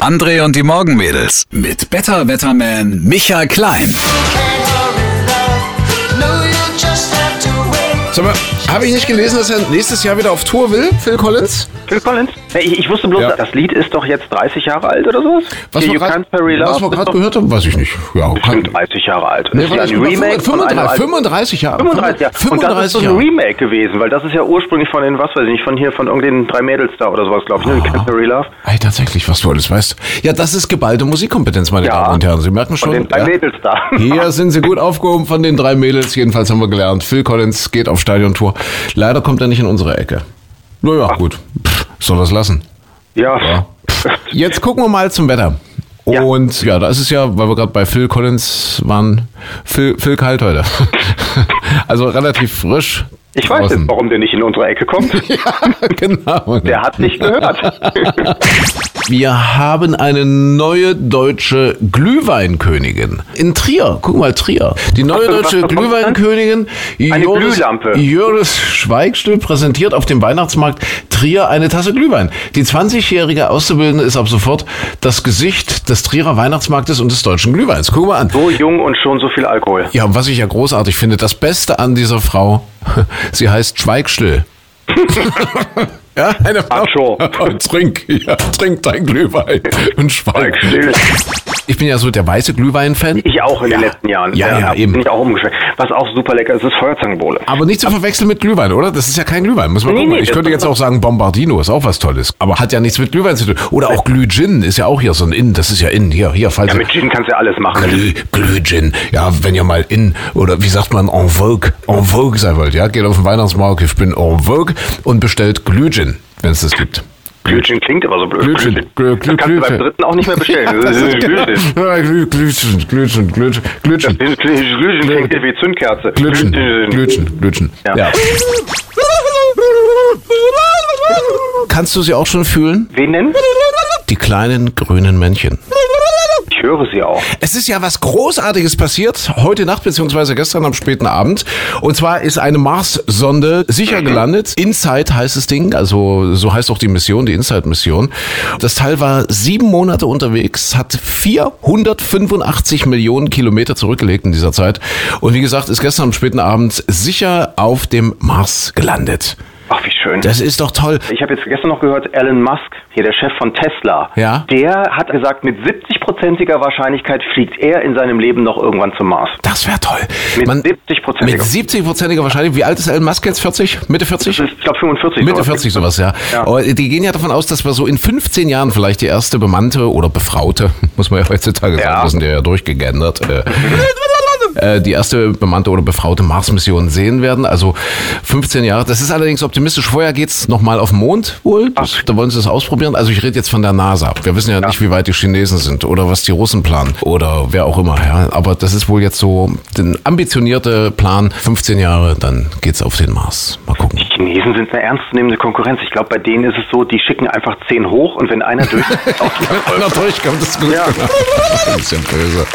André und die Morgenmädels mit Better Wetterman Michael Klein. Sag mal, habe ich nicht gelesen, dass er nächstes Jahr wieder auf Tour will, Phil Collins? Phil Collins? Ja, Ich, ich wusste bloß, Ja. das Lied ist doch jetzt 30 Jahre alt oder sowas? Was Hier, wir gerade gehört haben, weiß ich nicht. Ja, bestimmt kann, 30 Jahre alt. nee, ist ja ein Remake von einem 35, alten- 35 Jahre. 35 Jahre. Und das ist 35 so ein. Remake gewesen, weil das ist ja ursprünglich von den, was weiß ich nicht, von hier, von irgendeinen drei Mädels da oder sowas, glaube ich, ne? You Can't Bury Love. Ey, tatsächlich, was du alles weißt. Ja, das ist geballte Musikkompetenz, meine Ja. Damen und Herren. Sie merken schon. Von den drei ja. Mädels da. Hier sind sie gut aufgehoben von den drei Mädels. Jedenfalls haben wir gelernt. Phil Collins geht auf Stadiontour. Leider kommt er nicht in unsere Ecke. Naja, gut. Pff, soll das lassen. Ja. Ja. Jetzt gucken wir mal zum Wetter. Ja. Und ja, da ist es ja, weil wir gerade bei Phil Collins waren, Phil, Phil kalt heute. also relativ frisch. Ich weiß draußen. jetzt, warum der nicht in unsere Ecke kommt. Ja, genau. Der hat nicht gehört. Wir haben eine neue deutsche Glühweinkönigin in Trier. Guck mal, Trier. Die neue Was- deutsche was bekommt Glühweinkönigin Joris. Joris Schweigstüll präsentiert auf dem Weihnachtsmarkt Trier eine Tasse Glühwein. Die 20-jährige Auszubildende ist ab sofort das Gesicht des Trierer Weihnachtsmarktes und des deutschen Glühweins. Guck mal an. So jung und schon so viel Alkohol. Ja, und was ich ja großartig finde, das Beste an dieser Frau, sie heißt Schweigstill. ja, eine Frau. Acho. trink, ja, trink dein Glühwein und schweig. Still. Ich bin ja so der weiße Glühwein-Fan. Ich auch in den Ja. letzten Jahren. Ja, ja, Bin eben. ich auch umgeschwenkt. Was auch super lecker ist, ist Feuerzangenbowle. Aber nicht zu verwechseln mit Glühwein, oder? Das ist ja kein Glühwein, muss man Nee, gucken. nee, ich könnte jetzt auch sagen, Bombardino ist auch was Tolles. Aber hat ja nichts mit Glühwein zu tun. Oder auch Glühgin ist ja auch hier so ein In. Das ist ja In. Hier, hier, falls Ja, mit Gin kannst du ja alles machen. Glüh, Glühgin. Ja, wenn ihr mal in, oder wie sagt man, en vogue, en vogue sein wollt, ja, geht auf den Weihnachtsmarkt, ich bin en vogue und bestellt Glühgin, wenn es das gibt. Glühgin klingt aber so blöd. Glühgin. Glü- Das kannst du beim dritten auch nicht mehr bestellen. Das ist. Glühgin. Ja, Glü- Glühgin, Glühgin, Glühgin, Glühgin. Glühgin klingt wie Zündkerze. Glütschen, Glütschen, Glütschen. Ja. Ja. Kannst du sie auch schon fühlen? Wen denn? Die kleinen grünen Männchen. Höre sie auch. Es ist ja was Großartiges passiert, heute Nacht beziehungsweise gestern am späten Abend. Und zwar ist eine Mars-Sonde sicher gelandet. InSight heißt das Ding, also so heißt auch die Mission, die InSight-Mission. Das Teil war sieben Monate unterwegs, hat 485 Millionen Kilometer zurückgelegt in dieser Zeit. Und wie gesagt, ist gestern am späten Abend sicher auf dem Mars gelandet. Ach, wie schön. Das ist doch toll. Ich habe jetzt gestern noch gehört, Elon Musk, hier der Chef von Tesla, Ja. der hat gesagt, mit 70-prozentiger Wahrscheinlichkeit fliegt er in seinem Leben noch irgendwann zum Mars. Das wäre toll. Mit Man- 70%iger. Mit 70-prozentiger Wahrscheinlichkeit. Wie alt ist Elon Musk jetzt? 40? Mitte 40? Das ist, ich glaube, 45. Mitte sowas. 40 sowas, ja. Ja. Aber die gehen ja davon aus, dass wir so in 15 Jahren vielleicht die erste bemannte oder befraute, muss man ja heutzutage sagen, Ja. wir sind ja durchgegendert, äh, äh, die erste bemannte oder befraute Mars-Mission sehen werden. Also 15 Jahre. Das ist allerdings optimistisch. Vorher geht's noch mal auf den Mond wohl. Das, da wollen sie es ausprobieren. Also ich rede jetzt von der NASA. Wir wissen ja, nicht, wie weit die Chinesen sind oder was die Russen planen oder wer auch immer. Ja. Aber das ist wohl jetzt so ein ambitionierter Plan. 15 Jahre, dann geht's auf den Mars. Mal gucken. Die Chinesen sind eine ernstzunehmende Konkurrenz. Ich glaube, bei denen ist es so, die schicken einfach 10 hoch und wenn einer ist, durchkommt, ist gut. Ja. Ein bisschen böse.